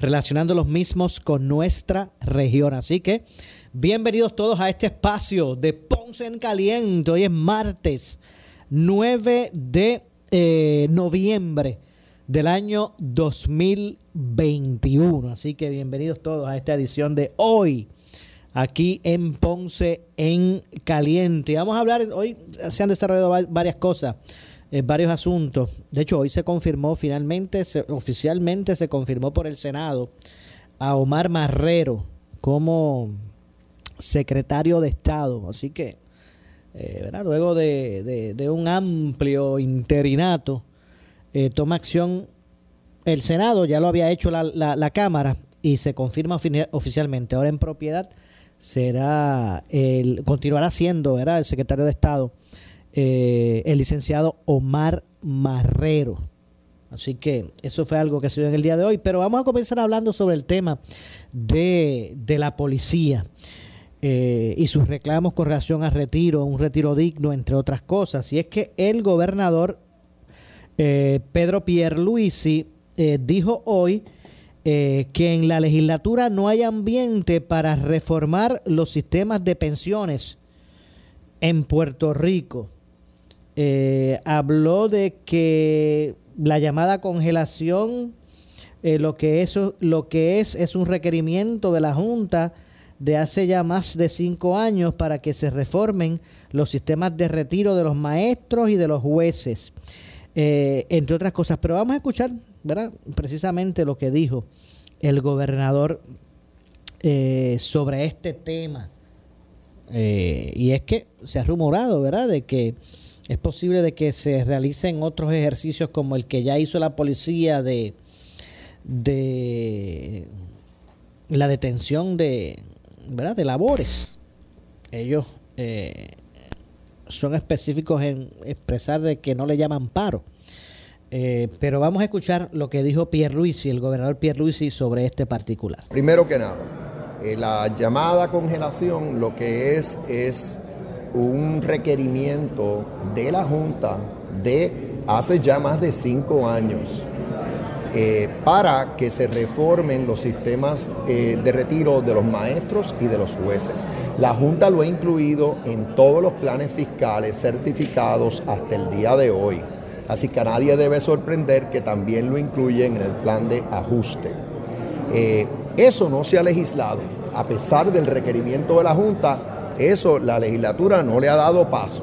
relacionando los mismos con nuestra región. Así que bienvenidos todos a este espacio de Ponce en Caliente. Hoy es martes 9 de eh, noviembre del año 2021. Así que bienvenidos todos a esta edición de hoy, aquí en Ponce en Caliente. Vamos a hablar, hoy se han desarrollado varias cosas, eh, varios asuntos. De hecho, hoy se confirmó finalmente, oficialmente se confirmó por el Senado a Omar Marrero como secretario de Estado. Así que, eh, luego de, un amplio interinato, eh, toma acción el Senado, ya lo había hecho la, la, Cámara y se confirma oficialmente. Ahora en propiedad será el, continuará siendo el secretario de Estado, eh, el licenciado Omar Marrero. Así que eso fue algo que se dio en el día de hoy. Pero vamos a comenzar hablando sobre el tema de, de la policía eh, y sus reclamos con relación al retiro, un retiro digno, entre otras cosas. Y es que el gobernador eh, Pedro Pierluisi dijo hoy que en la legislatura no hay ambiente para reformar los sistemas de pensiones en Puerto Rico. Habló de que la llamada congelación lo que eso lo que es es un requerimiento de la junta de hace ya más de cinco años para que se reformen los sistemas de retiro de los maestros y de los jueces. Eh, entre otras cosas. Pero vamos a escuchar, ¿verdad? Precisamente lo que dijo el gobernador eh, sobre este tema. Eh, y es que se ha rumorado, ¿verdad?, de que es posible de que se realicen otros ejercicios como el que ya hizo la policía de, de la detención de, ¿verdad? de labores. Ellos son específicos en expresar de que no le llaman paro. Eh, pero vamos a escuchar lo que dijo Pierre Luisi, el gobernador Pierre Luisi, sobre este particular. Primero que nada, eh, la llamada congelación lo que es es un requerimiento de la Junta de hace ya más de cinco años eh, para que se reformen los sistemas eh, de retiro de los maestros y de los jueces. La Junta lo ha incluido en todos los planes fiscales certificados hasta el día de hoy. Así que a nadie debe sorprender que también lo incluyen en el plan de ajuste. Eh, eso no se ha legislado. A pesar del requerimiento de la Junta, eso la legislatura no le ha dado paso.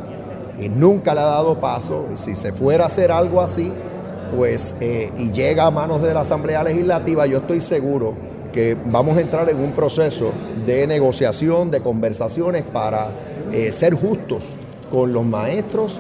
Y nunca le ha dado paso. Y si se fuera a hacer algo así, pues, eh, y llega a manos de la Asamblea Legislativa, yo estoy seguro que vamos a entrar en un proceso de negociación, de conversaciones para eh, ser justos con los maestros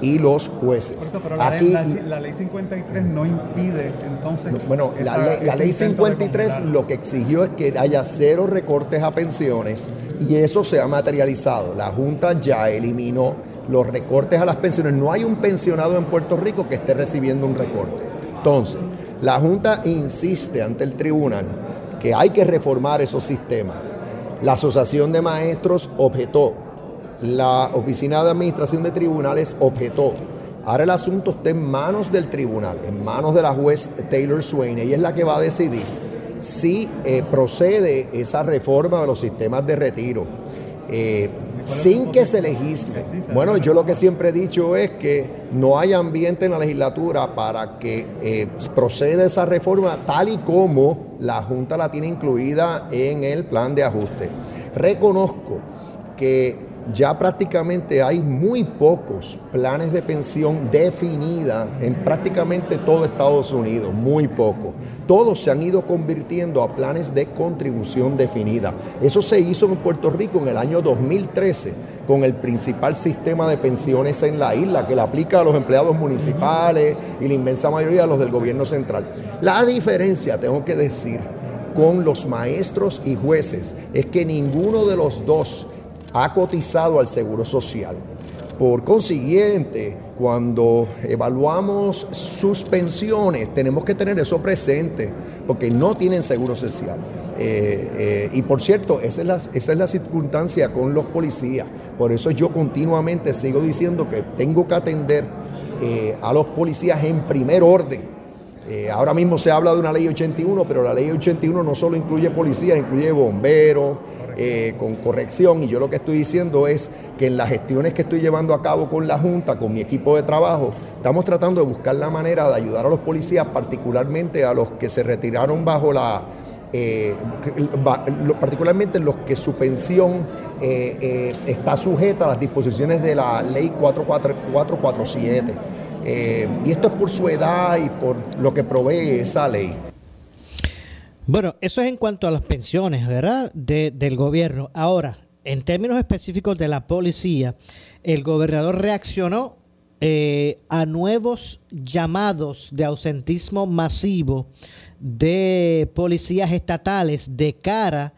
y los jueces. Aquí, la, ley 53 no impide entonces... bueno, la ley 53 lo que exigió es que haya cero recortes a pensiones y eso se ha materializado. La Junta ya eliminó los recortes a las pensiones. No hay un pensionado en Puerto Rico que esté recibiendo un recorte. Entonces, la Junta insiste ante el tribunal que hay que reformar esos sistemas. La Asociación de Maestros objetó. La Oficina de Administración de Tribunales objetó. Ahora el asunto está en manos del tribunal, en manos de la juez Taylor Swain. Ella es la que va a decidir si eh, procede esa reforma de los sistemas de retiro. Eh, sin que se legisle. Bueno, yo lo que siempre he dicho es que no hay ambiente en la legislatura para que eh, proceda esa reforma tal y como la Junta la tiene incluida en el plan de ajuste. Reconozco que ya prácticamente hay muy pocos planes de pensión definida en prácticamente todo Estados Unidos, muy pocos. Todos se han ido convirtiendo a planes de contribución definida. Eso se hizo en Puerto Rico en el año 2013 con el principal sistema de pensiones en la isla que le aplica a los empleados municipales y la inmensa mayoría de los del gobierno central. La diferencia, tengo que decir, con los maestros y jueces es que ninguno de los dos ha cotizado al Seguro Social. Por consiguiente, cuando evaluamos sus pensiones, tenemos que tener eso presente, porque no tienen seguro social. Eh, eh, y por cierto, esa es, la, esa es la circunstancia con los policías. Por eso yo continuamente sigo diciendo que tengo que atender eh, a los policías en primer orden. Ahora mismo se habla de una ley 81, pero la ley 81 no solo incluye policías, incluye bomberos, eh, con corrección. Y yo lo que estoy diciendo es que en las gestiones que estoy llevando a cabo con la Junta, con mi equipo de trabajo, estamos tratando de buscar la manera de ayudar a los policías, particularmente a los que se retiraron bajo la... Eh, particularmente los que su pensión eh, está sujeta a las disposiciones de la ley 44447. y esto es por su edad y por lo que provee esa ley. Bueno, eso es en cuanto a las pensiones, ¿verdad? del gobierno. Ahora, en términos específicos de la policía, el gobernador reaccionó eh, a nuevos llamados de ausentismo masivo de policías estatales de cara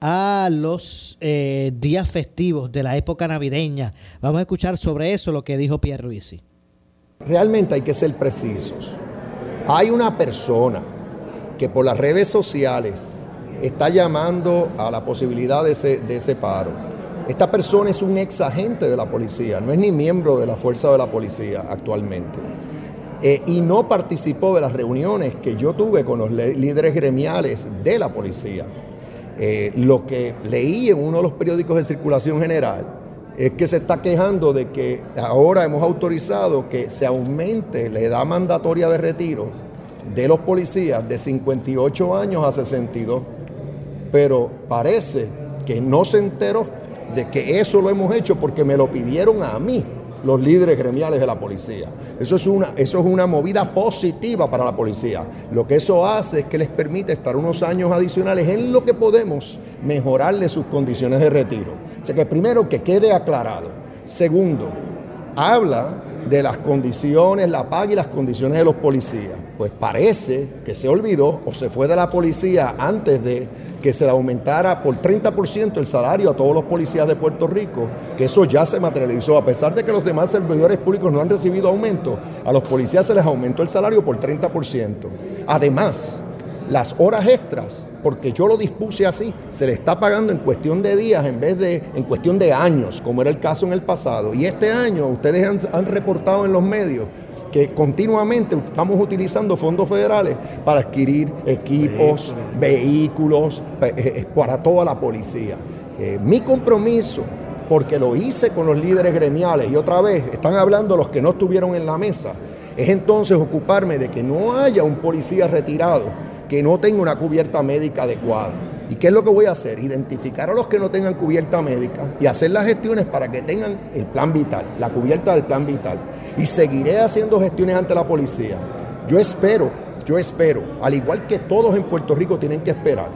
a los eh, días festivos de la época navideña. Vamos a escuchar sobre eso lo que dijo Pierre Ruiz. Realmente hay que ser precisos. Hay una persona que por las redes sociales está llamando a la posibilidad de ese, paro. Esta persona es un ex agente de la policía, no es ni miembro de la fuerza de la policía actualmente. Eh, y no participó de las reuniones que yo tuve con los líderes gremiales de la policía. Eh, lo que leí en uno de los periódicos de circulación general es que se está quejando de que ahora hemos autorizado que se aumente la edad mandatoria de retiro de los policías de 58 años a 62. Pero parece que no se enteró de que eso lo hemos hecho porque me lo pidieron a mí los líderes gremiales de la policía. Eso es, una, eso es una movida positiva para la policía. Lo que eso hace es que les permite estar unos años adicionales en lo que podemos mejorarle sus condiciones de retiro. O sea que primero que quede aclarado. Segundo, habla de las condiciones, la paga y las condiciones de los policías. Pues parece que se olvidó o se fue de la policía antes de que se le aumentara por 30% el salario a todos los policías de Puerto Rico, que eso ya se materializó, a pesar de que los demás servidores públicos no han recibido aumento, a los policías se les aumentó el salario por 30%. Además, las horas extras, porque yo lo dispuse así, se le está pagando en cuestión de días en vez de en cuestión de años, como era el caso en el pasado. Y este año ustedes han, reportado en los medios que continuamente estamos utilizando fondos federales para adquirir equipos, vehículos, eh, eh, para toda la policía. Eh, mi compromiso, porque lo hice con los líderes gremiales y otra vez están hablando los que no estuvieron en la mesa, es entonces ocuparme de que no haya un policía retirado que no tenga una cubierta médica adecuada. ¿Y qué es lo que voy a hacer? Identificar a los que no tengan cubierta médica y hacer las gestiones para que tengan el plan vital, la cubierta del plan vital. Y seguiré haciendo gestiones ante la policía. Yo espero, yo espero, al igual que todos en Puerto Rico tienen que esperar,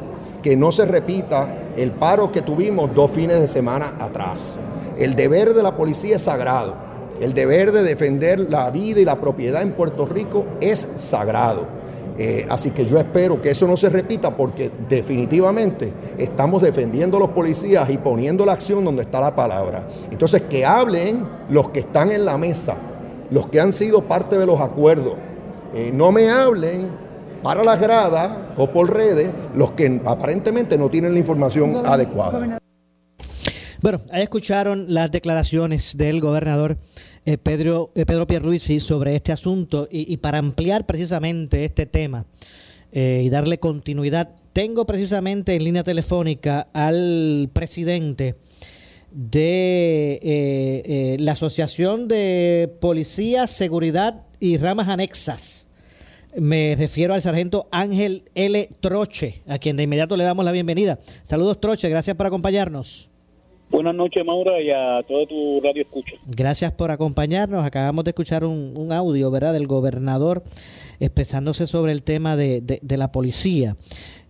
que no se repita el paro que tuvimos dos fines de semana atrás. El deber de la policía es sagrado. El deber de defender la vida y la propiedad en Puerto Rico es sagrado. Eh, así que yo espero que eso no se repita porque definitivamente estamos defendiendo a los policías y poniendo la acción donde está la palabra. Entonces, que hablen los que están en la mesa, los que han sido parte de los acuerdos. Eh, no me hablen para las gradas o por redes los que aparentemente no tienen la información adecuada. Bueno, ahí escucharon las declaraciones del gobernador eh, Pedro, eh, Pedro Pierluisi sobre este asunto y, para ampliar precisamente este tema eh, y darle continuidad, tengo precisamente en línea telefónica al presidente de eh, la Asociación de Policía, Seguridad y Ramas Anexas. Me refiero al sargento Ángel L. Troche, a quien de inmediato le damos la bienvenida. Saludos, Troche, gracias por acompañarnos. Buenas noches, Maura, y a todo tu radio escucha. Gracias por acompañarnos. Acabamos de escuchar un, audio, ¿verdad?, del gobernador expresándose sobre el tema de, la policía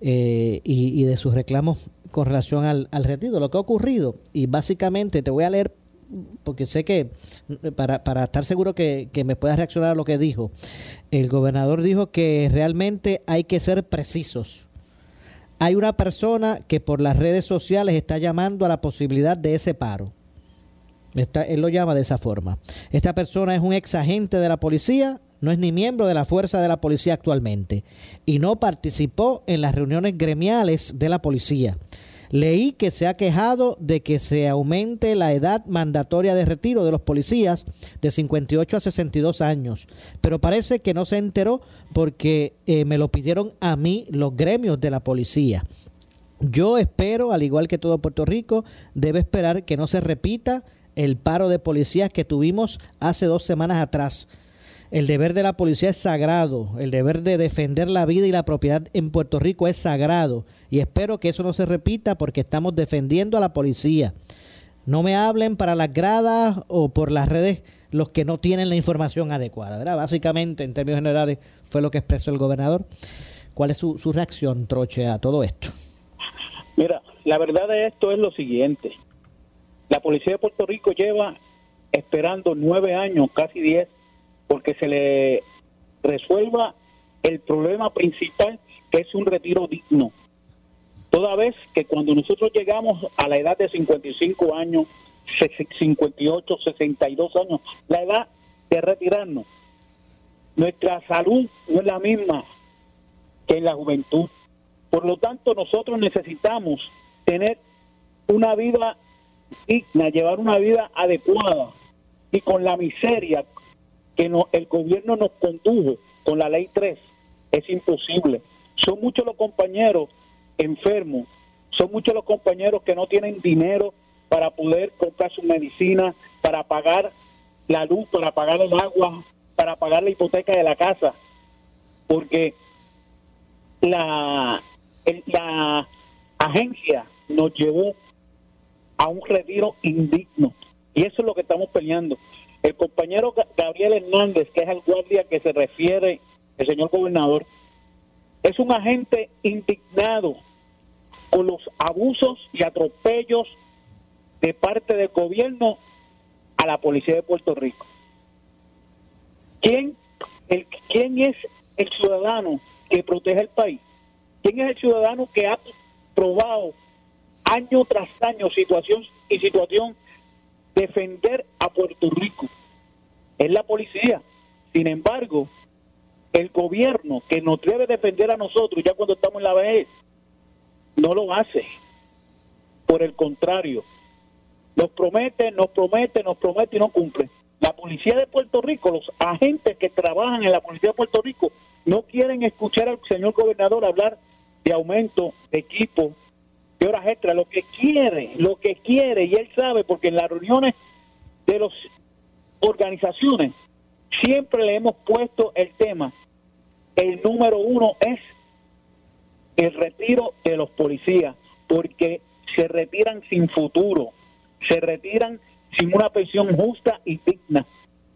eh, y, de sus reclamos con relación al, retiro, lo que ha ocurrido. Y básicamente te voy a leer porque sé que para, para estar seguro que, me puedas reaccionar a lo que dijo, el gobernador dijo que realmente hay que ser precisos. Hay una persona que por las redes sociales está llamando a la posibilidad de ese paro. él lo llama de esa forma. Esta persona es un ex agente de la policía, no es ni miembro de la fuerza de la policía actualmente y no participó en las reuniones gremiales de la policía. Leí que se ha quejado de que se aumente la edad mandatoria de retiro de los policías de 58 a 62 años, pero parece que no se enteró porque eh, me lo pidieron a mí los gremios de la policía. Yo espero, al igual que todo Puerto Rico, debe esperar que no se repita el paro de policías que tuvimos hace dos semanas atrás el deber de la policía es sagrado, el deber de defender la vida y la propiedad en Puerto Rico es sagrado y espero que eso no se repita porque estamos defendiendo a la policía. No me hablen para las gradas o por las redes los que no tienen la información adecuada. Básicamente, en términos generales, fue lo que expresó el gobernador. ¿Cuál es su, su reacción, Troche, a todo esto? Mira, la verdad de esto es lo siguiente. La policía de Puerto Rico lleva esperando nueve años, casi diez, porque se le resuelva el problema principal que es un retiro digno. Toda vez que cuando nosotros llegamos a la edad de 55 años, 58, 62 años, la edad de retirarnos, nuestra salud no es la misma que en la juventud. Por lo tanto, nosotros necesitamos tener una vida digna, llevar una vida adecuada y con la miseria, que el gobierno nos condujo con la ley 3 es imposible. Son muchos los compañeros enfermos, son muchos los compañeros que no tienen dinero para poder comprar su medicina, para pagar la luz, para pagar el agua, para pagar la hipoteca de la casa, porque la, la agencia nos llevó a un retiro indigno. Y eso es lo que estamos peleando. El compañero Gabriel Hernández, que es el guardia que se refiere el señor gobernador, es un agente indignado con los abusos y atropellos de parte del gobierno a la policía de Puerto Rico. ¿Quién, ¿Quién es el ciudadano que protege el país? ¿Quién es el ciudadano que ha probado año tras año situación y situación defender a Puerto Rico. Es la policía. Sin embargo, el gobierno que nos debe defender a nosotros ya cuando estamos en la vejez, no lo hace. Por el contrario, nos promete, nos promete, nos promete y no cumple. La policía de Puerto Rico, los agentes que trabajan en la policía de Puerto Rico, no quieren escuchar al señor gobernador hablar de aumento de equipo, horas extra, lo que quiere, lo que quiere, y él sabe, porque en las reuniones de las organizaciones siempre le hemos puesto el tema. El número uno es el retiro de los policías, porque se retiran sin futuro, se retiran sin una pensión justa y digna.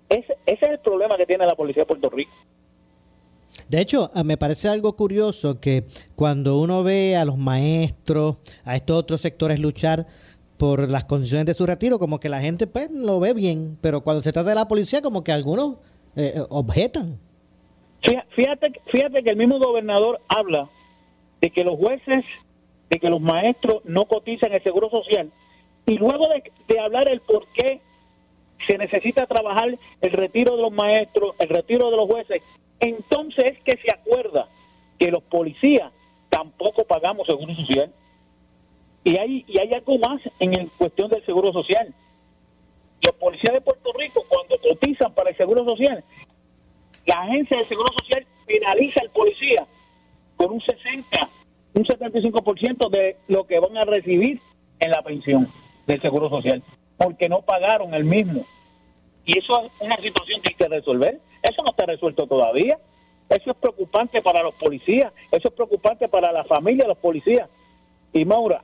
Ese, ese es el problema que tiene la policía de Puerto Rico. De hecho, me parece algo curioso que cuando uno ve a los maestros, a estos otros sectores luchar por las condiciones de su retiro, como que la gente pues lo ve bien, pero cuando se trata de la policía, como que algunos eh, objetan. Fíjate, fíjate que el mismo gobernador habla de que los jueces, de que los maestros no cotizan el seguro social, y luego de, de hablar el por qué se necesita trabajar el retiro de los maestros, el retiro de los jueces, entonces es que se acuerda que los policías tampoco pagamos seguro social. Y hay, y hay algo más en cuestión del seguro social. Los policías de Puerto Rico, cuando cotizan para el seguro social, la agencia del seguro social penaliza al policía con un 60, un 75% de lo que van a recibir en la pensión. del Seguro Social, porque no pagaron el mismo. Y eso es una situación que hay que resolver. Eso no está resuelto todavía. Eso es preocupante para los policías, eso es preocupante para la familia de los policías. Y Maura,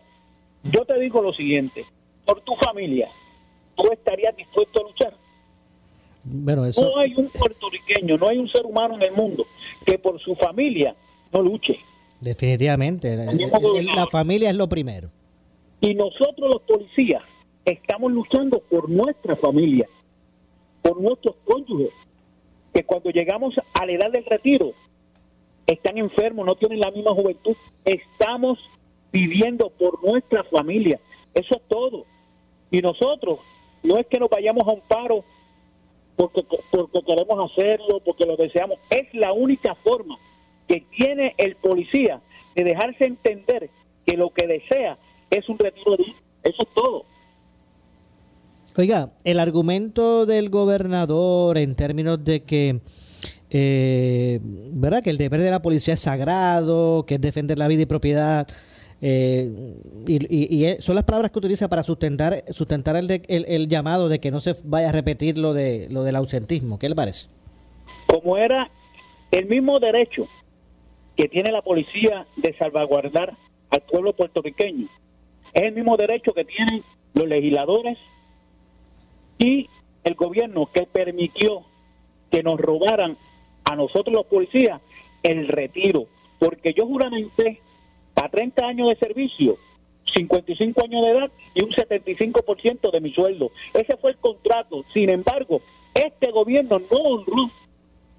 yo te digo lo siguiente, por tu familia, ¿tú estarías dispuesto a luchar? Bueno, eso... No hay un puertorriqueño, no hay un ser humano en el mundo que por su familia no luche. Definitivamente, la familia es lo primero. Y nosotros los policías estamos luchando por nuestra familia, por nuestros cónyuges, que cuando llegamos a la edad del retiro están enfermos, no tienen la misma juventud. Estamos viviendo por nuestra familia. Eso es todo. Y nosotros no es que nos vayamos a un paro porque, porque queremos hacerlo, porque lo deseamos. Es la única forma que tiene el policía de dejarse entender que lo que desea es un retiro de Eso es todo. Oiga, el argumento del gobernador en términos de que, eh, ¿verdad? Que el deber de la policía es sagrado, que es defender la vida y propiedad. Eh, y, son las palabras que utiliza para sustentar sustentar el, el, llamado de que no se vaya a repetir lo de lo del ausentismo. ¿Qué le parece? Como era el mismo derecho que tiene la policía de salvaguardar al pueblo puertorriqueño, es el mismo derecho que tienen los legisladores y el gobierno que permitió que nos robaran a nosotros los policías el retiro, porque yo juramenté a 30 años de servicio, 55 años de edad y un 75% de mi sueldo. Ese fue el contrato. Sin embargo, este gobierno no honró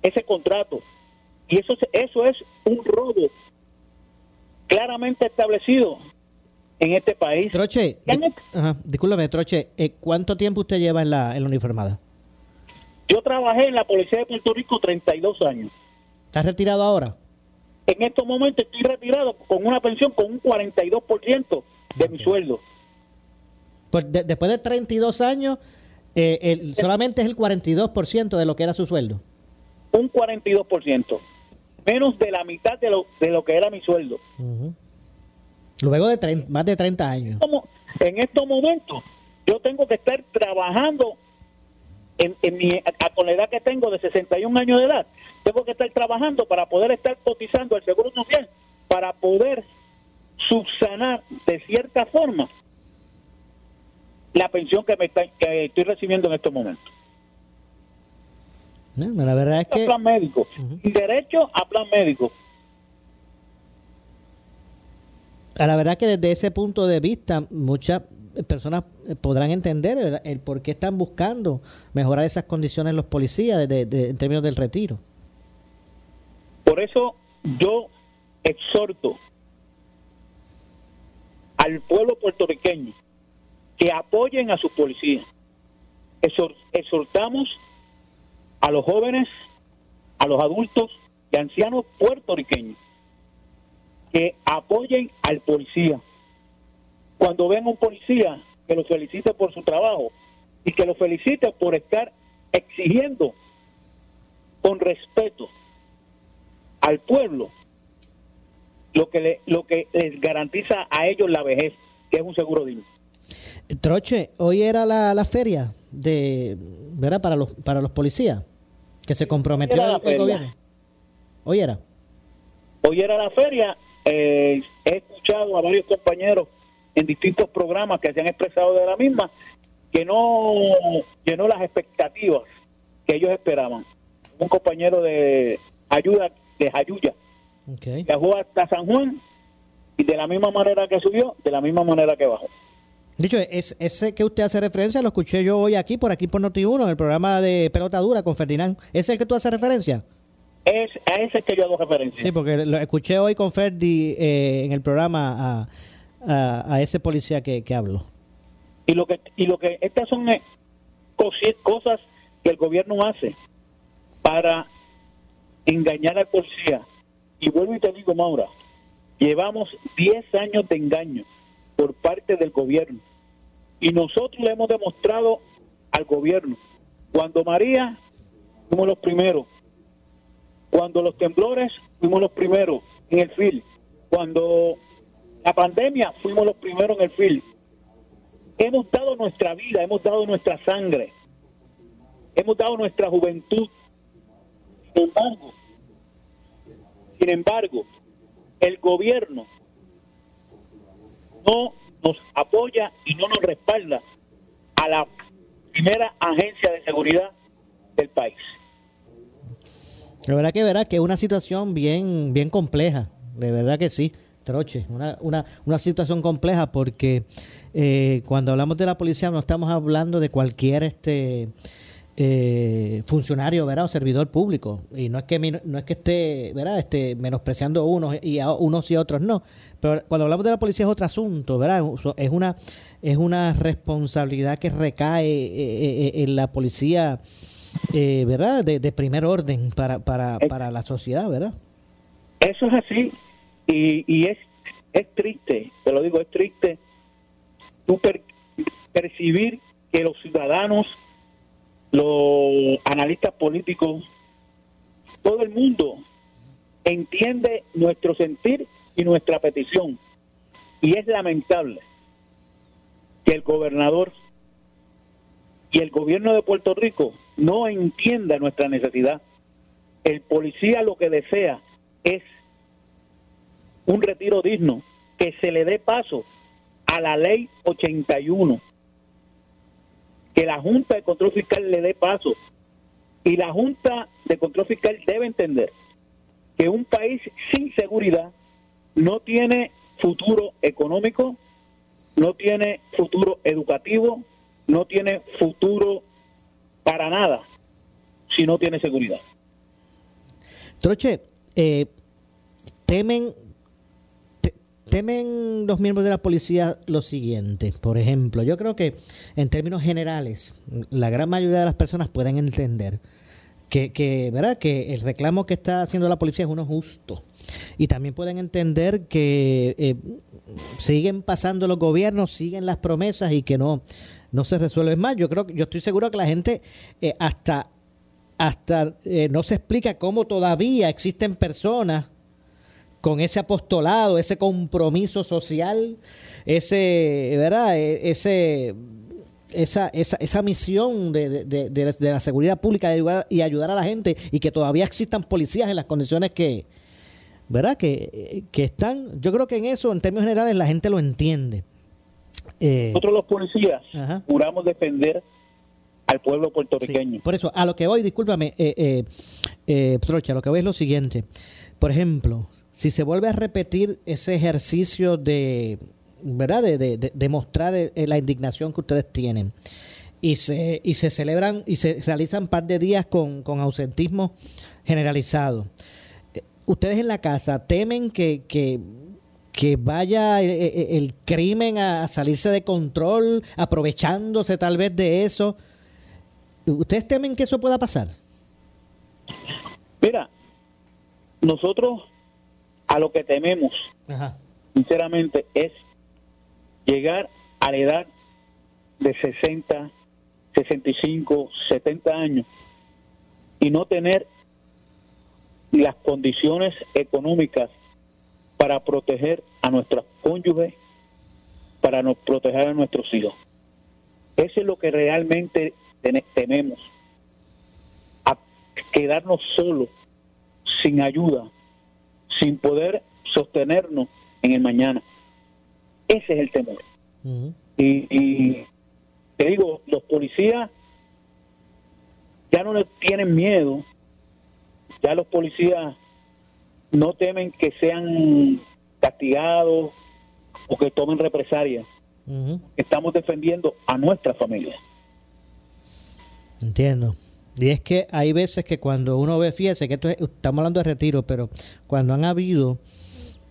ese contrato. Y eso, eso es un robo claramente establecido en este país. Troche, discúlpame, Troche, eh, ¿cuánto tiempo usted lleva en la, en la uniformada? Yo trabajé en la Policía de Puerto Rico 32 años. ¿Estás retirado ahora? En estos momentos estoy retirado con una pensión con un 42% de mi sueldo. Pues después de 32 años, eh, solamente es el 42% de lo que era su sueldo. Un 42%. Menos de la mitad de lo, de lo que era mi sueldo. Luego de más de 30 años. En estos momentos, yo tengo que estar trabajando en, mi, con la edad que tengo de 61 años de edad, tengo que estar trabajando para poder estar cotizando al Seguro Social, para poder subsanar de cierta forma la pensión que, me que estoy recibiendo en estos momentos. la verdad es que... plan médico. Derecho a plan médico. A la verdad que desde ese punto de vista muchas personas podrán entender el, por qué están buscando mejorar esas condiciones los policías en términos del retiro. Por eso yo exhorto al pueblo puertorriqueño que apoyen a sus policías. Exhortamos a los jóvenes, a los adultos y ancianos puertorriqueños que apoyen al policía. Cuando ven a un policía, que lo felicite por su trabajo y que lo felicite por estar exigiendo con respeto al pueblo lo que le, lo que les garantiza a ellos la vejez, que es un seguro digno. Troche, hoy era la, la feria de, ¿verdad? Para los para los policías que se comprometió el gobierno. Hoy era. Hoy era la feria eh, he escuchado a varios compañeros en distintos programas que se han expresado de la misma que no llenó las expectativas que ellos esperaban. Un compañero de ayuda de Jayuya okay. viajó hasta San Juan y de la misma manera que subió, de la misma manera que bajó. Dicho, es, ese que usted hace referencia lo escuché yo hoy aquí, por aquí por Noti1, en el programa de Pelota Dura con Ferdinand. ¿Es el que tú haces referencia? Es a ese que yo hago referencia. Sí, porque lo escuché hoy con Ferdi eh, en el programa a, a, ese policía que, que habló. Y lo que y lo que estas son eh, cosas que el gobierno hace para engañar al policía. Y vuelvo y te digo, Maura, llevamos 10 años de engaño por parte del gobierno. Y nosotros le hemos demostrado al gobierno. Cuando María, fuimos los primeros. Cuando los temblores, fuimos los primeros en el FIL. Cuando la pandemia, fuimos los primeros en el FIL. Hemos dado nuestra vida, hemos dado nuestra sangre, hemos dado nuestra juventud. Sin embargo, sin embargo, el gobierno no nos apoya y no nos respalda a la primera agencia de seguridad del país. De verdad que verá que es una situación bien, bien compleja, de verdad que sí, Troche, una, una, una situación compleja porque eh, cuando hablamos de la policía no estamos hablando de cualquier este eh, funcionario, ¿verdad? O servidor público. Y no es que no es que esté, ¿verdad? Este, menospreciando unos y a unos y a otros no. Pero cuando hablamos de la policía es otro asunto, ¿verdad? Es una es una responsabilidad que recae eh, eh, en la policía, ¿verdad? De, primer orden para, para, para la sociedad, ¿verdad? Eso es así. Y, y es, es triste, te lo digo, es triste tú percibir que los ciudadanos los analistas políticos, todo el mundo entiende nuestro sentir y nuestra petición. Y es lamentable que el gobernador y el gobierno de Puerto Rico no entienda nuestra necesidad. El policía lo que desea es un retiro digno, que se le dé paso a la ley 81 que la Junta de Control Fiscal le dé paso. Y la Junta de Control Fiscal debe entender que un país sin seguridad no tiene futuro económico, no tiene futuro educativo, no tiene futuro para nada si no tiene seguridad. Troche, eh, temen temen los miembros de la policía lo siguiente. Por ejemplo, yo creo que en términos generales, la gran mayoría de las personas pueden entender que, que, ¿verdad? que el reclamo que está haciendo la policía es uno justo. Y también pueden entender que eh, siguen pasando los gobiernos, siguen las promesas y que no, no se resuelven más. Yo creo yo estoy seguro que la gente eh, hasta hasta eh, no se explica cómo todavía existen personas con ese apostolado, ese compromiso social, ese, ¿verdad? E, ese, esa, esa, esa misión de, de, de, la seguridad pública ayudar, y ayudar a la gente y que todavía existan policías en las condiciones que, ¿verdad? Que, están, yo creo que en eso, en términos generales, la gente lo entiende. Eh, Nosotros los policías juramos defender al pueblo puertorriqueño. por eso, a lo que voy, discúlpame, eh, eh, eh, Trocha, a lo que voy es lo siguiente. Por ejemplo, si se vuelve a repetir ese ejercicio de, ¿verdad? De, de, mostrar la indignación que ustedes tienen y se, y se celebran y se realizan un par de días con, ausentismo generalizado. Eh, ustedes en la casa temen que, que, vaya el, crimen a salirse de control, aprovechándose tal vez de eso. ¿Ustedes temen que eso pueda pasar? Mira, nosotros a lo que tememos, sinceramente, es llegar a la edad de 60, 65, 70 años y no tener las condiciones económicas para proteger a nuestros cónyuges, para nos proteger a nuestros hijos. Eso es lo que realmente tememos, a quedarnos solos, sin ayuda, sin poder sostenernos en el mañana. Ese es el temor. y, te digo, los policías ya no le tienen miedo, ya los policías no temen que sean castigados o que tomen represalias. Estamos defendiendo a nuestra familia. Entiendo. Y es que hay veces que cuando uno ve, fíjese que esto estamos hablando de retiro, pero cuando han habido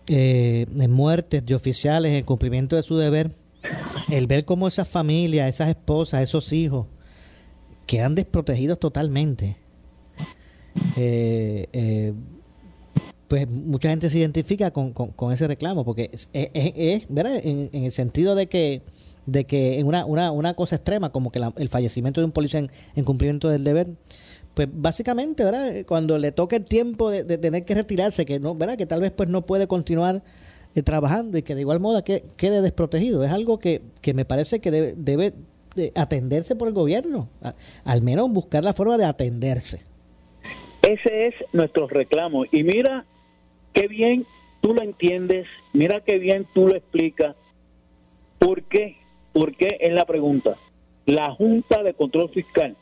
eh, muertes de oficiales en cumplimiento de su deber, el ver cómo esas familias, esas esposas, esos hijos, quedan desprotegidos totalmente. Eh, eh, pues mucha gente se identifica con, con, ese reclamo, porque es, es, ¿verdad? en, el sentido de que de que en una, una, una cosa extrema como que el fallecimiento de un policía en, cumplimiento del deber, pues básicamente, ¿verdad? Cuando le toque el tiempo de, tener que retirarse, que no, ¿verdad? Que tal vez pues no puede continuar eh, trabajando y que de igual modo que, quede desprotegido. Es algo que, que me parece que debe, debe atenderse por el gobierno, al menos buscar la forma de atenderse. Ese es nuestro reclamo. Y mira qué bien tú lo entiendes, mira qué bien tú lo explicas. ¿Por qué? ¿Por qué es la pregunta? La Junta de Control Fiscal,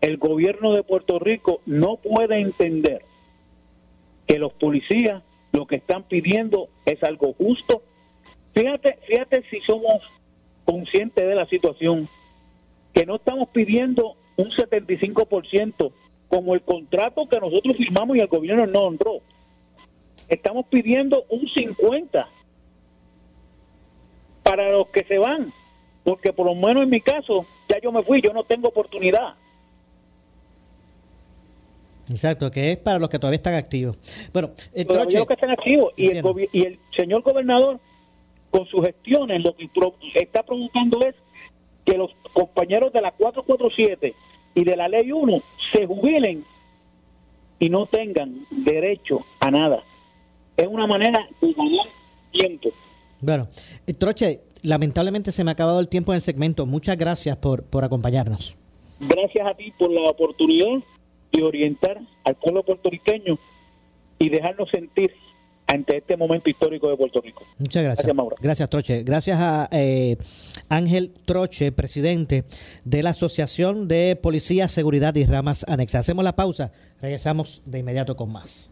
el gobierno de Puerto Rico no puede entender que los policías lo que están pidiendo es algo justo. Fíjate, fíjate si somos conscientes de la situación, que no estamos pidiendo un 75% como el contrato que nosotros firmamos y el gobierno no honró. Estamos pidiendo un 50 para los que se van, porque por lo menos en mi caso ya yo me fui, yo no tengo oportunidad. Exacto, que es para los que todavía están activos. Bueno, eh, los que están activos y el, y el señor gobernador con sus gestiones lo que está provocando es que los compañeros de la 447 y de la ley 1 se jubilen y no tengan derecho a nada. Es una manera de ganar tiempo. Bueno, eh, Troche, lamentablemente se me ha acabado el tiempo en el segmento. Muchas gracias por, por acompañarnos. Gracias a ti por la oportunidad de orientar al pueblo puertorriqueño y dejarnos sentir ante este momento histórico de Puerto Rico. Muchas gracias. Gracias, Mauro. Gracias Troche. Gracias a eh, Ángel Troche, presidente de la Asociación de Policía, Seguridad y Ramas Anexas. Hacemos la pausa. Regresamos de inmediato con más.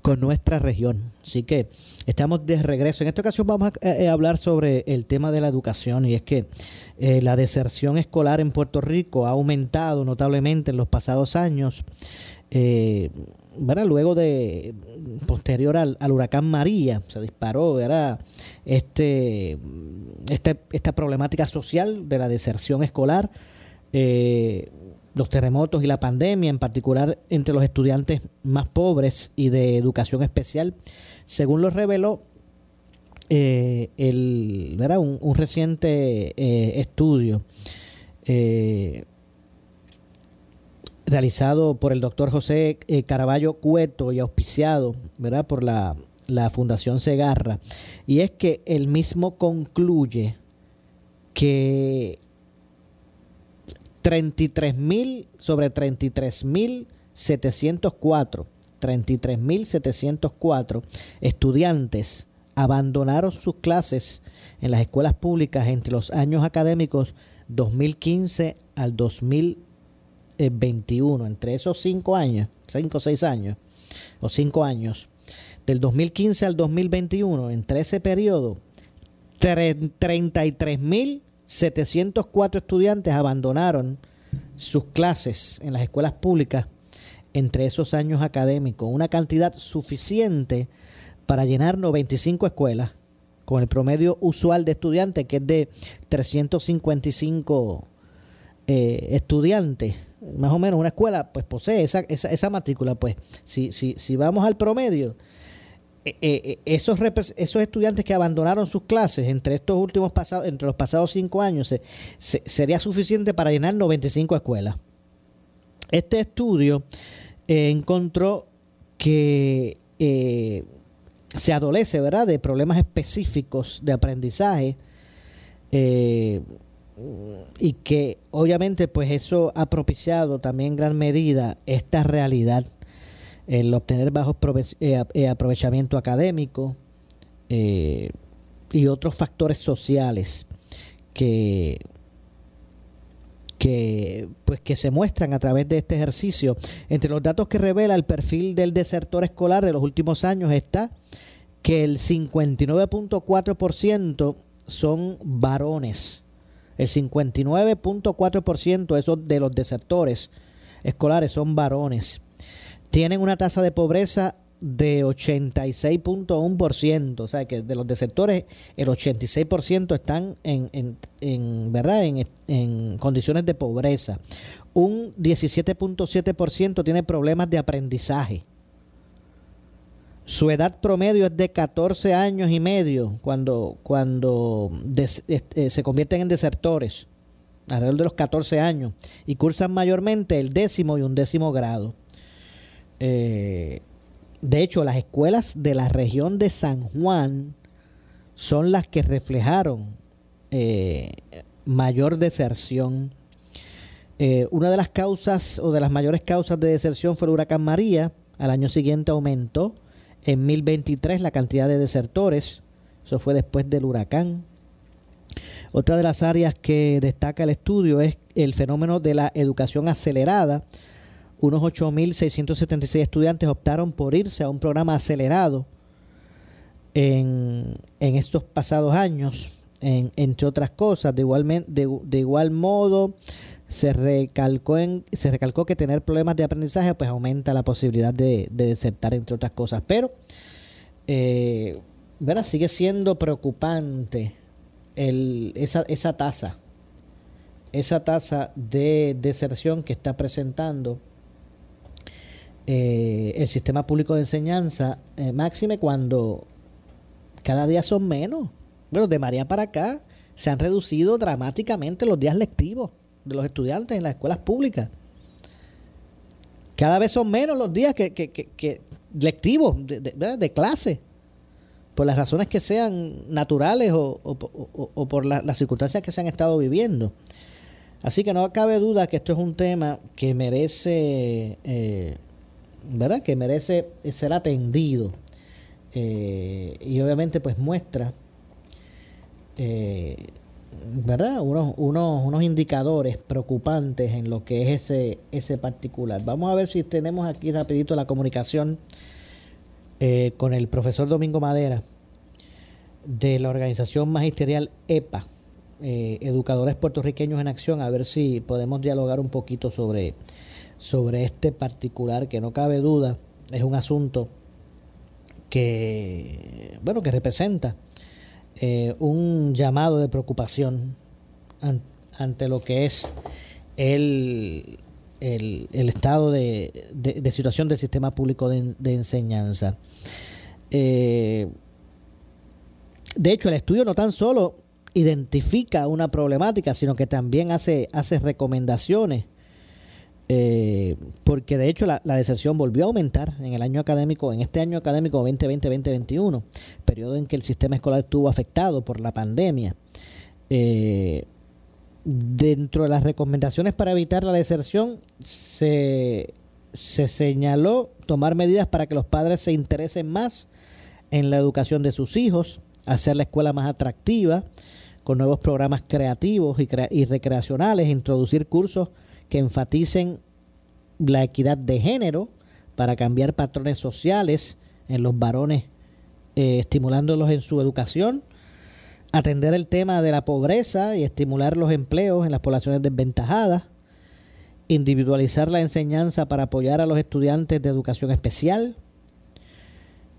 con nuestra región. Así que estamos de regreso. En esta ocasión vamos a eh, hablar sobre el tema de la educación y es que eh, la deserción escolar en Puerto Rico ha aumentado notablemente en los pasados años. Eh, luego de posterior al, huracán María se disparó era este, este, esta problemática social de la deserción escolar eh, los terremotos y la pandemia, en particular entre los estudiantes más pobres y de educación especial, según lo reveló eh, el, Un, reciente eh, estudio eh, realizado por el doctor José Caraballo Cueto y auspiciado ¿verdad? por la, la Fundación Segarra, y es que el mismo concluye que 33 mil sobre 33 mil 704, 33 mil 704 estudiantes abandonaron sus clases en las escuelas públicas entre los años académicos 2015 al 2021, entre esos cinco años, cinco o seis años, o cinco años, del 2015 al 2021, entre ese periodo, 33 mil 704 estudiantes abandonaron sus clases en las escuelas públicas entre esos años académicos, una cantidad suficiente para llenar 95 escuelas, con el promedio usual de estudiantes que es de 355 eh, estudiantes, más o menos una escuela, pues posee esa, esa, esa matrícula. Pues si, si, si vamos al promedio, eh, eh, esos, esos estudiantes que abandonaron sus clases entre estos últimos pasados, entre los pasados cinco años, sería suficiente para llenar 95 escuelas. Este estudio encontró que se adolece, ¿verdad?, de problemas específicos de aprendizaje eh, y que obviamente pues eso ha propiciado también en gran medida esta realidad, el obtener bajos eh, eh, aprovechamiento académico y otros factores sociales que que pues que se muestran a través de este ejercicio. Entre los datos que revela el perfil del desertor escolar de los últimos años está que el 59.4% son varones. El 59.4% de los desertores escolares son varones. Tienen una tasa de pobreza de 86.1%, o sea que de los desertores el 86% están en, en, en verdad en, en, condiciones de pobreza. Un 17.7% tiene problemas de aprendizaje. Su edad promedio es de 14 años y medio cuando, cuando eh, se convierten en desertores, alrededor de los 14 años, y cursan mayormente el décimo y un décimo grado. Eh, de hecho, las escuelas de la región de San Juan son las que reflejaron eh, mayor deserción. una de las causas o de las mayores causas de deserción fue el huracán María. Al año siguiente aumentó en 1023 la cantidad de desertores, eso fue después del huracán. Otra de las áreas que destaca el estudio es el fenómeno de la educación acelerada. Unos 8.676 estudiantes optaron por irse a un programa acelerado en, estos pasados años, entre otras cosas. De igual, de igual modo, se recalcó, en, se recalcó que tener problemas de aprendizaje pues aumenta la posibilidad de, desertar, entre otras cosas. Pero, eh, sigue siendo preocupante esa, esa tasa, esa tasa de deserción que está presentando eh, el sistema público de enseñanza, eh, máxime cuando cada día son menos. Bueno, de María para acá se han reducido dramáticamente los días lectivos de los estudiantes en las escuelas públicas. Cada vez son menos los días que, que, lectivos de, clase, por las razones que sean naturales o, o, por las circunstancias que se han estado viviendo. Así que no cabe duda que esto es un tema que merece, eh, ¿verdad? Que merece ser atendido. Eh, y obviamente pues muestra eh, ¿verdad? Unos, unos, unos indicadores preocupantes en lo que es ese, ese particular. Vamos a ver si tenemos aquí rapidito la comunicación eh, con el profesor Domingo Madera de la organización magisterial EPA, eh, Educadores Puertorriqueños en Acción, a ver si podemos dialogar un poquito sobre, sobre este particular, que no cabe duda, es un asunto que, bueno, que representa eh, un llamado de preocupación ante lo que es el, el, estado de, de, situación del sistema público de, enseñanza. Eh, de hecho, el estudio no tan solo identifica una problemática, sino que también hace, hace recomendaciones eh, porque de hecho la, deserción volvió a aumentar en el año académico, en este año académico 2020-2021, periodo en que el sistema escolar estuvo afectado por la pandemia. Eh, dentro de las recomendaciones para evitar la deserción se, se señaló tomar medidas para que los padres se interesen más en la educación de sus hijos, hacer la escuela más atractiva, con nuevos programas creativos y, y recreacionales, introducir cursos que enfaticen la equidad de género para cambiar patrones sociales en los varones, eh, estimulándolos en su educación, atender el tema de la pobreza y estimular los empleos en las poblaciones desventajadas, individualizar la enseñanza para apoyar a los estudiantes de educación especial,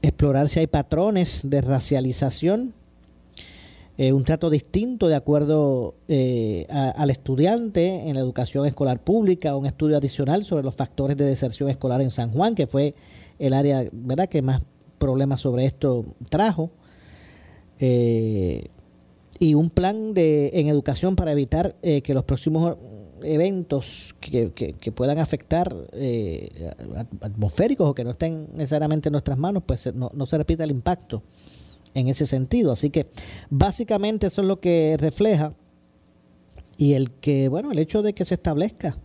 explorar si hay patrones de racialización, eh, un trato distinto de acuerdo eh, al estudiante en la educación escolar pública, un estudio adicional sobre los factores de deserción escolar en San Juan, que fue el área ¿verdad? que más problemas sobre esto trajo. Eh, y un plan de, en educación para evitar que los próximos eventos que, que, puedan afectar atmosféricos o que no estén necesariamente en nuestras manos, pues no, no se repita el impacto en ese sentido. Así que básicamente eso es lo que refleja y el que, bueno, el hecho de que se establezca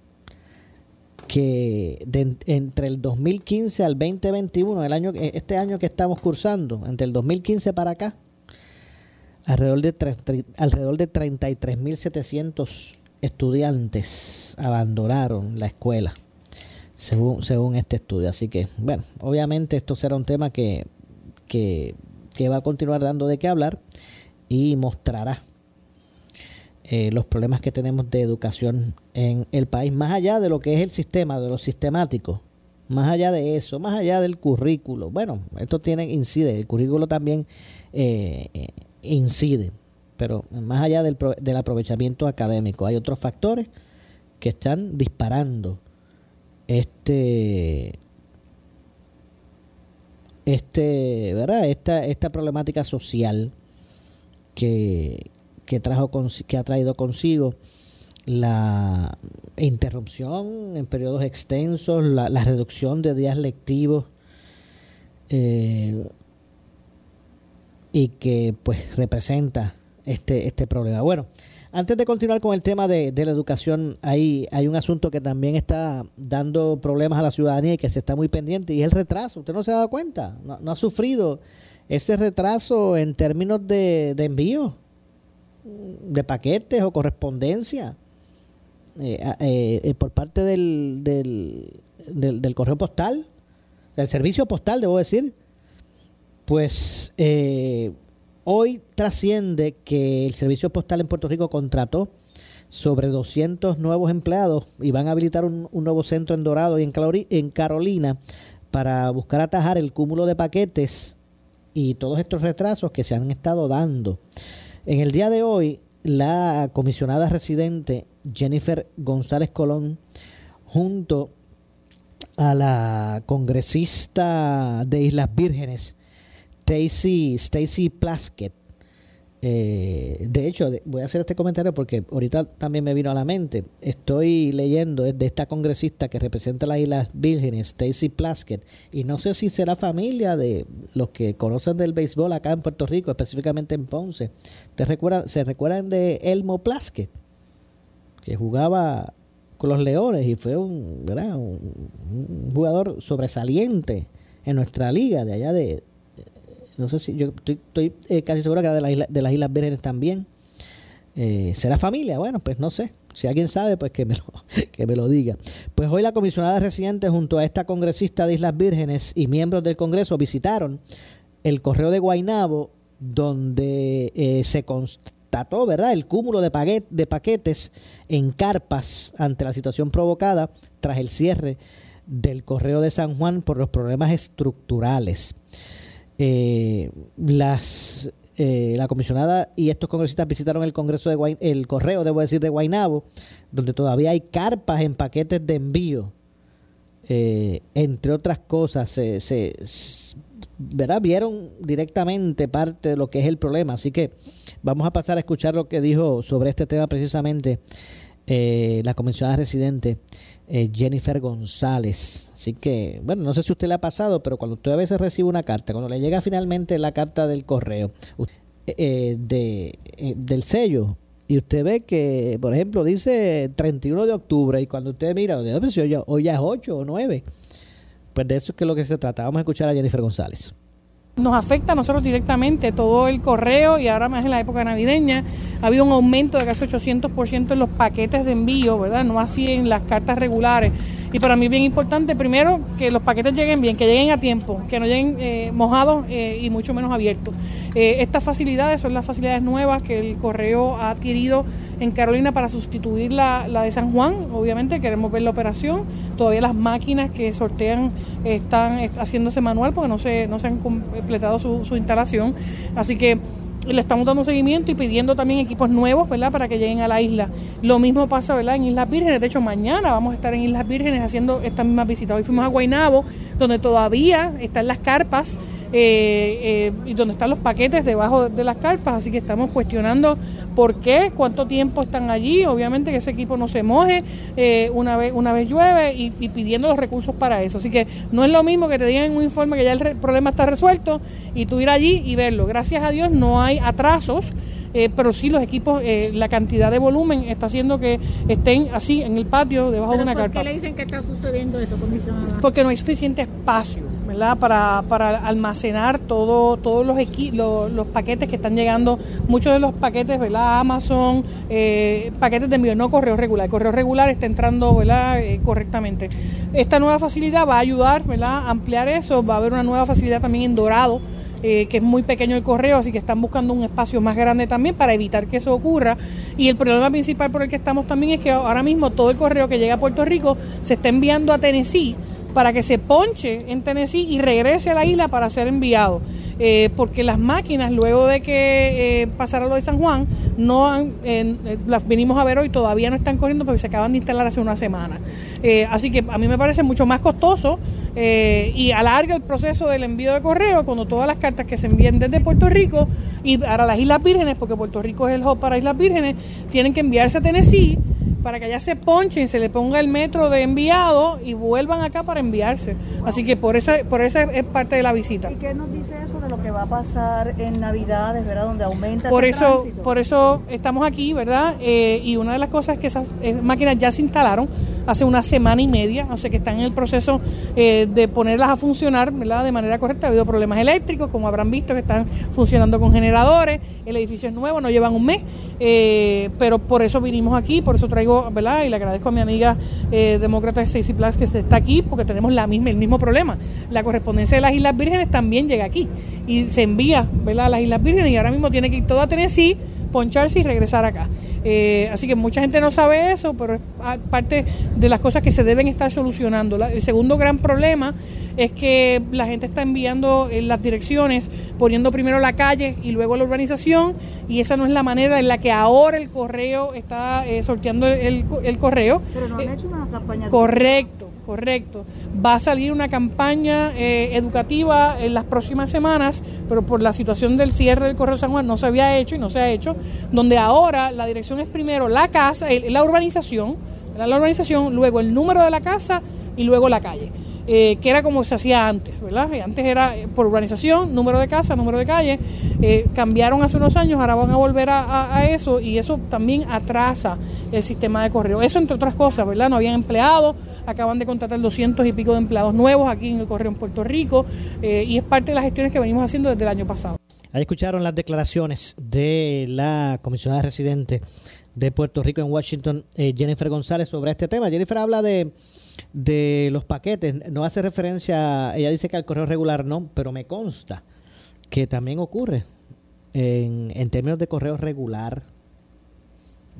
que entre el 2015 al 2021, el año, este año que estamos cursando, entre el 2015 para acá, alrededor de, alrededor de 33.700 estudiantes abandonaron la escuela, según, según este estudio. Así que, bueno, obviamente esto será un tema que, que que va a continuar dando de qué hablar y mostrará eh, los problemas que tenemos de educación en el país, más allá de lo que es el sistema, de lo sistemático, más allá de eso, más allá del currículo. Bueno, esto tiene, incide, el currículo también eh, eh, incide, pero más allá del, del aprovechamiento académico, hay otros factores que están disparando este este, ¿verdad? Esta, esta problemática social que, que, trajo que ha traído consigo la interrupción en periodos extensos, la, reducción de días lectivos eh, y que pues representa este, este problema. Bueno, antes de continuar con el tema de, la educación, hay, un asunto que también está dando problemas a la ciudadanía y que se está muy pendiente, y es el retraso. ¿Usted no se ha dado cuenta? ¿No, ha sufrido ese retraso en términos de, envío de paquetes o correspondencia eh, eh, por parte del, del, del, correo postal, del servicio postal, debo decir? Pues... Eh, Hoy trasciende que el Servicio Postal en Puerto Rico contrató sobre 200 nuevos empleados y van a habilitar un, nuevo centro en Dorado y en, en Carolina para buscar atajar el cúmulo de paquetes y todos estos retrasos que se han estado dando. En el día de hoy, la comisionada residente Jennifer González Colón, junto a la congresista de Islas Vírgenes, Stacy, Stacy Plaskett. Eh, de hecho, voy a hacer este comentario porque ahorita también me vino a la mente. Estoy leyendo de esta congresista que representa las Islas Vírgenes, Stacy Plaskett, y no sé si será familia de los que conocen del béisbol acá en Puerto Rico, específicamente en Ponce. ¿Te ¿Se recuerdan de Elmo Plaskett? Que jugaba con los Leones y fue un, un jugador sobresaliente en nuestra liga de allá de, no sé si yo estoy, eh, casi seguro que era de, la de las Islas Vírgenes también. Eh, ¿Será familia? Bueno, pues no sé. Si alguien sabe, pues que me, lo, que me lo diga. Pues hoy la comisionada residente junto a esta congresista de Islas Vírgenes y miembros del Congreso visitaron el correo de Guainabo donde eh, se constató, ¿verdad?, el cúmulo de paquetes en carpas ante la situación provocada tras el cierre del correo de San Juan por los problemas estructurales eh, las eh, la comisionada y estos congresistas visitaron el Congreso de el correo, debo decir, de Guainabo, donde todavía hay carpas en paquetes de envío, eh, entre otras cosas, se, se, ¿verdad? vieron directamente parte de lo que es el problema. Así que vamos a pasar a escuchar lo que dijo sobre este tema precisamente eh, la comisionada residente eh, Jennifer González. Así que, bueno, no sé si usted le ha pasado, pero cuando usted a veces recibe una carta, cuando le llega finalmente la carta del correo eh, de, eh, del sello, y usted ve que, por ejemplo, dice 31 de octubre, y cuando usted mira, hoy ya es 8 o 9, pues de eso es que es lo que se trata. Vamos a escuchar a Jennifer González. Nos afecta a nosotros directamente todo el correo y ahora más en la época navideña ha habido un aumento de casi 800% en los paquetes de envío, ¿verdad? No así en las cartas regulares. Y para mí es bien importante, primero, que los paquetes lleguen bien, que lleguen a tiempo, que no lleguen eh, mojados eh, y mucho menos abiertos. Eh, estas facilidades son las facilidades nuevas que el correo ha adquirido en Carolina para sustituir la, de San Juan. Obviamente queremos ver la operación. Todavía las máquinas que sortean están haciéndose manual porque no se, no se han completado su, su instalación. Así que le estamos dando seguimiento y pidiendo también equipos nuevos, ¿verdad? Para que lleguen a la isla. Lo mismo pasa, ¿verdad? En Islas Vírgenes. De hecho, mañana vamos a estar en Islas Vírgenes haciendo esta misma visita. Hoy fuimos a Guaynabo, donde todavía están las carpas eh, eh, y donde están los paquetes debajo de las carpas, así que estamos cuestionando por qué, cuánto tiempo están allí, obviamente que ese equipo no se moje eh, una vez una vez llueve y, y, pidiendo los recursos para eso, así que no es lo mismo que te digan un informe que ya el problema está resuelto y tú ir allí y verlo, gracias a Dios no hay atrasos, eh, pero sí los equipos, eh, la cantidad de volumen está haciendo que estén así en el patio debajo de una ¿por carpa. ¿Por qué le dicen que está sucediendo eso, comisionada? Porque no hay suficiente espacio, ¿verdad? Para, para almacenar todo, todos los, los, los paquetes que están llegando, muchos de los paquetes, ¿verdad? Amazon, eh, paquetes de envío, no correo regular. El correo regular está entrando. Eh, correctamente. Esta nueva facilidad va a ayudar, ¿verdad? A ampliar eso. Va a haber una nueva facilidad también en Dorado eh, que es muy pequeño el correo, así que están buscando un espacio más grande también para evitar que eso ocurra. Y el problema principal por el que estamos también es que ahora mismo todo el correo que llega a Puerto Rico se está enviando a Tennessee para que se ponche en Tennessee y regrese a la isla para ser enviado. Eh, porque las máquinas, luego de que eh, pasara lo de San Juan, no han, eh, las venimos a ver hoy, todavía no están corriendo porque se acaban de instalar hace una semana. Eh, así que a mí me parece mucho más costoso eh, y alarga el proceso del envío de correo cuando todas las cartas que se envían desde Puerto Rico y para las Islas Vírgenes, porque Puerto Rico es el hub para Islas Vírgenes, tienen que enviarse a Tennessee para que allá se ponchen, se le ponga el metro de enviado y vuelvan acá para enviarse. Así que por eso, por eso es parte de la visita. ¿Y qué nos dice eso de lo que va a pasar en Navidades, verdad? Donde aumenta por ese eso, tránsito? por eso estamos aquí, ¿verdad? Eh, y una de las cosas es que esas eh, máquinas ya se instalaron hace una semana y media, o sea que están en el proceso eh, de ponerlas a funcionar. De manera correcta. Ha habido problemas eléctricos, como habrán visto, que están funcionando con generadores. El edificio es nuevo, no llevan un mes, eh, pero por eso vinimos aquí, por eso traigo, ¿verdad? Y le agradezco a mi amiga eh, demócrata de Stacy Plus que está aquí, porque tenemos la misma, el mismo problema. La correspondencia de las Islas Vírgenes también llega aquí y se envía, ¿verdad? A las Islas Vírgenes y ahora mismo tiene que ir todo a Tennessee, poncharse y regresar acá. Eh, así que mucha gente no sabe eso, pero es parte de las cosas que se deben estar solucionando. La, el segundo gran problema es que la gente está enviando en las direcciones, poniendo primero la calle y luego la urbanización, y esa no es la manera en la que ahora el correo está eh, sorteando el, el, correo. Pero no han Eh, hecho una campaña. Correcto, correcto. Va a salir una campaña eh, educativa en las próximas semanas, pero por la situación del cierre del Correo San Juan no se había hecho y no se ha hecho, donde ahora la dirección es primero la casa, la urbanización, la urbanización, luego el número de la casa y luego la calle. Eh, que era como se hacía antes, ¿verdad? Eh, Antes era eh, por urbanización, número de casa, número de calle. eh, cambiaron hace unos años, ahora van a volver a, eso y eso también atrasa el sistema de correo. Eso entre otras cosas, ¿verdad? No habían empleados, acaban de contratar 200 y pico de empleados nuevos aquí en el correo en Puerto Rico eh, y es parte de las gestiones que venimos haciendo desde el año pasado. Ahí escucharon las declaraciones de la comisionada residente de Puerto Rico en Washington, Jennifer González, sobre este tema. Jennifer habla de, de los paquetes, no hace referencia, ella dice que al correo regular no, pero me consta que también ocurre en, en términos de correo regular,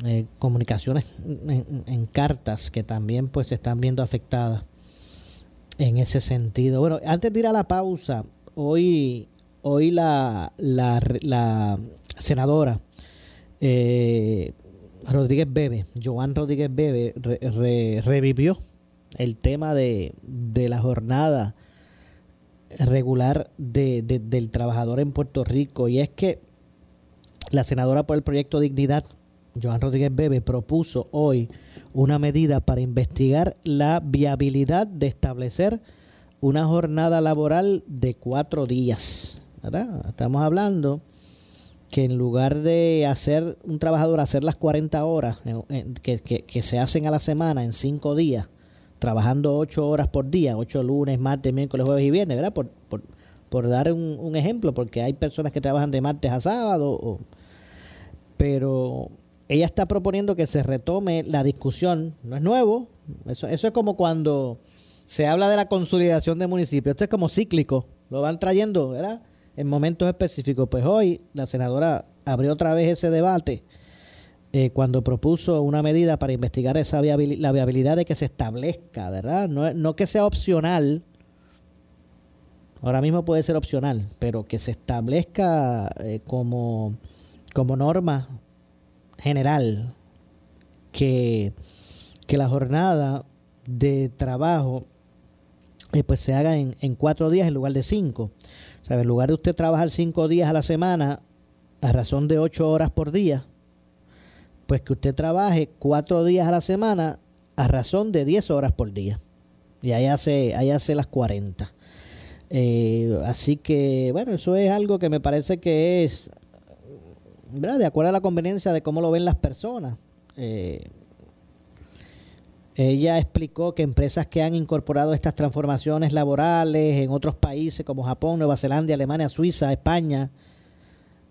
eh, comunicaciones en, cartas que también pues se están viendo afectadas en ese sentido. Bueno, antes de ir a la pausa, hoy, hoy la, la, senadora eh, Rodríguez Bebe, Joan Rodríguez Bebe, re- re- revivió el tema de, de la jornada regular de, de- del trabajador en Puerto Rico. Y es que la senadora por el proyecto Dignidad, Joan Rodríguez Bebe, propuso hoy una medida para investigar la viabilidad de establecer una jornada laboral de cuatro días. Estamos hablando que en lugar de hacer un trabajador hacer las 40 horas en- que- que se hacen a la semana en cinco días, trabajando ocho horas por día, ocho lunes, martes, miércoles, jueves y viernes, ¿verdad? Por, por, por dar un, ejemplo, porque hay personas que trabajan de martes a sábado, pero ella está proponiendo que se retome la discusión, no es nuevo, eso, eso es como cuando se habla de la consolidación de municipios, esto es como cíclico, lo van trayendo, ¿verdad? En momentos específicos. Pues hoy la senadora abrió otra vez ese debate eh, cuando propuso una medida para investigar esa viabili- la viabilidad de que se establezca, ¿verdad? No, no que sea opcional Ahora mismo puede ser opcional, pero que se establezca eh, como, como norma general que, que la jornada de trabajo eh, pues se haga en, en, cuatro días en lugar de cinco. O en lugar de usted trabajar cinco días a la semana a razón de ocho horas por día, pues que usted trabaje cuatro días a la semana a razón de diez horas por día. Y ahí hace, ahí hace las 40. Eh, así que, bueno, eso es algo que me parece que es, ¿verdad? De acuerdo a la conveniencia de cómo lo ven las personas. Eh, ella explicó que empresas que han incorporado estas transformaciones laborales en otros países como Japón, Nueva Zelanda, Alemania, Suiza, España,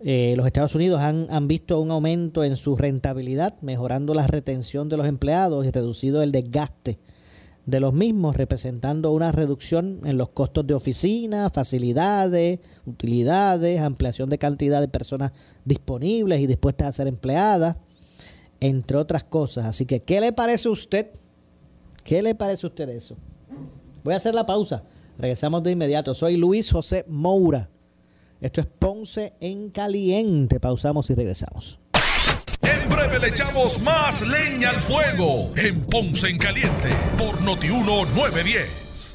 eh, los Estados Unidos han, han, visto un aumento en su rentabilidad, mejorando la retención de los empleados y reducido el desgaste de los mismos, representando una reducción en los costos de oficina, facilidades, utilidades, ampliación de cantidad de personas disponibles y dispuestas a ser empleadas, entre otras cosas. Así que, ¿qué le parece a usted? ¿Qué le parece a usted eso? Voy a hacer la pausa. Regresamos de inmediato. Soy Luis José Moura. Esto es Ponce en Caliente. Pausamos y regresamos. En breve le echamos más leña al fuego en Ponce en Caliente por Notiuno 910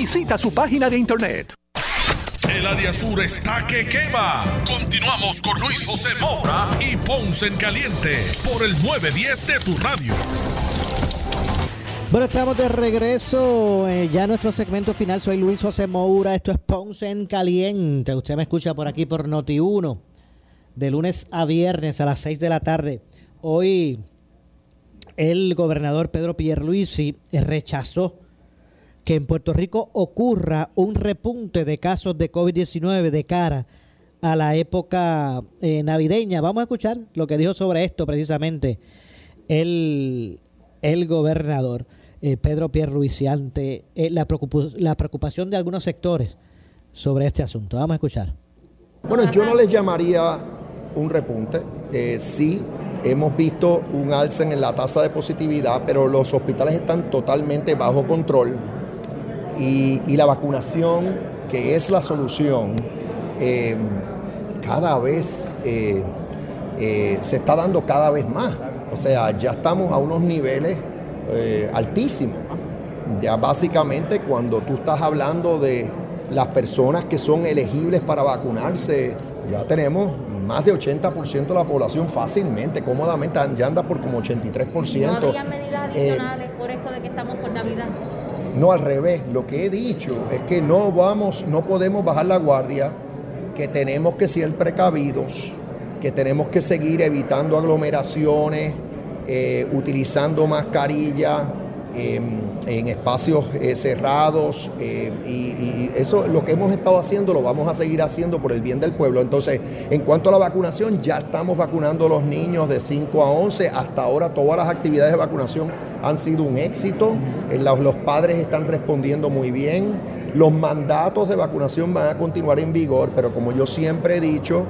Visita su página de internet. El área sur está que quema. Continuamos con Luis José Moura y Ponce en Caliente por el 910 de tu radio. Bueno, estamos de regreso. Eh, ya nuestro segmento final. Soy Luis José Moura. Esto es Ponce en Caliente. Usted me escucha por aquí por Noti1. De lunes a viernes a las 6 de la tarde. Hoy el gobernador Pedro Pierluisi rechazó que en Puerto Rico ocurra un repunte de casos de COVID-19 de cara a la época eh, navideña. Vamos a escuchar lo que dijo sobre esto precisamente el, el gobernador eh, Pedro Pierluisi ante eh, la, la preocupación de algunos sectores sobre este asunto. Vamos a escuchar. Bueno, yo no les llamaría un repunte. sí, hemos visto un alza en la tasa de positividad, pero los hospitales están totalmente bajo control y, la vacunación, que es la solución, eh, cada vez eh, eh, se está dando cada vez más. O sea, ya estamos a unos niveles altísimos. Ya básicamente cuando tú estás hablando de las personas que son elegibles para vacunarse, ya tenemos más de 80% de la población fácilmente, cómodamente, ya anda por como 83%. ¿No medidas adicionales por esto de que estamos por Navidad? No al revés, lo que he dicho es que no vamos, no podemos bajar la guardia, que tenemos que ser precavidos, que tenemos que seguir evitando aglomeraciones, eh, utilizando mascarilla em, en espacios eh, cerrados eh, y, eso lo que hemos estado haciendo lo vamos a seguir haciendo por el bien del pueblo. Entonces, en cuanto a la vacunación, ya estamos vacunando a los niños de 5 a 11. Hasta ahora todas las actividades de vacunación han sido un éxito. Los padres están respondiendo muy bien. Los mandatos de vacunación van a continuar en vigor, pero como yo siempre he dicho,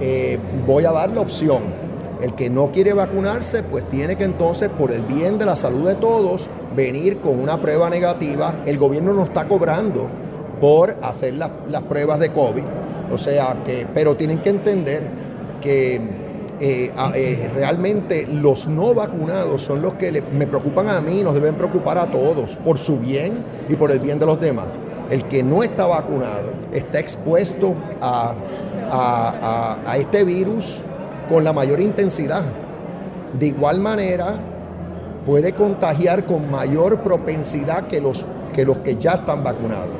eh, voy a dar la opción el que no quiere vacunarse, pues tiene que entonces, por el bien de la salud de todos, venir con una prueba negativa. El gobierno no está cobrando por hacer las pruebas de COVID. O sea que, pero tienen que entender que eh, eh, realmente los no vacunados son los que me preocupan a mí, nos deben preocupar a todos, por su bien y por el bien de los demás. el que no está vacunado está expuesto a este virus con la mayor intensidad. De igual manera, puede contagiar con mayor propensidad que los que, los que ya están vacunados.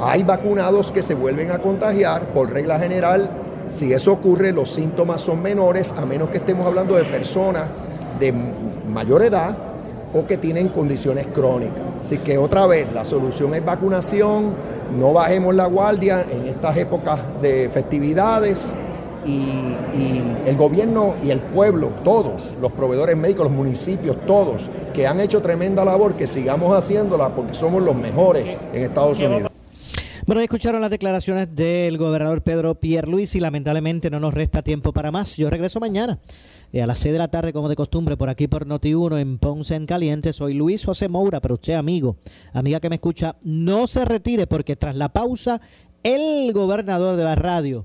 Hay vacunados que se vuelven a contagiar, por regla general, si eso ocurre, los síntomas son menores, a menos que estemos hablando de personas de mayor edad o que tienen condiciones crónicas. Así que otra vez, la solución es vacunación, no bajemos la guardia en estas épocas de festividades y, el gobierno y el pueblo, todos, los proveedores médicos, los municipios, todos, que han hecho tremenda labor, que sigamos haciéndola porque somos los mejores en Estados Unidos. Bueno, escucharon las declaraciones del gobernador Pedro Pierluisi y lamentablemente no nos resta tiempo para más. Yo regreso mañana eh, a las 6 de la tarde, como de costumbre, por aquí por Noti1 en Ponce en Caliente. Soy Luis José Moura, pero usted, amigo, amiga que me escucha, no se retire porque tras la pausa, el gobernador de la radio,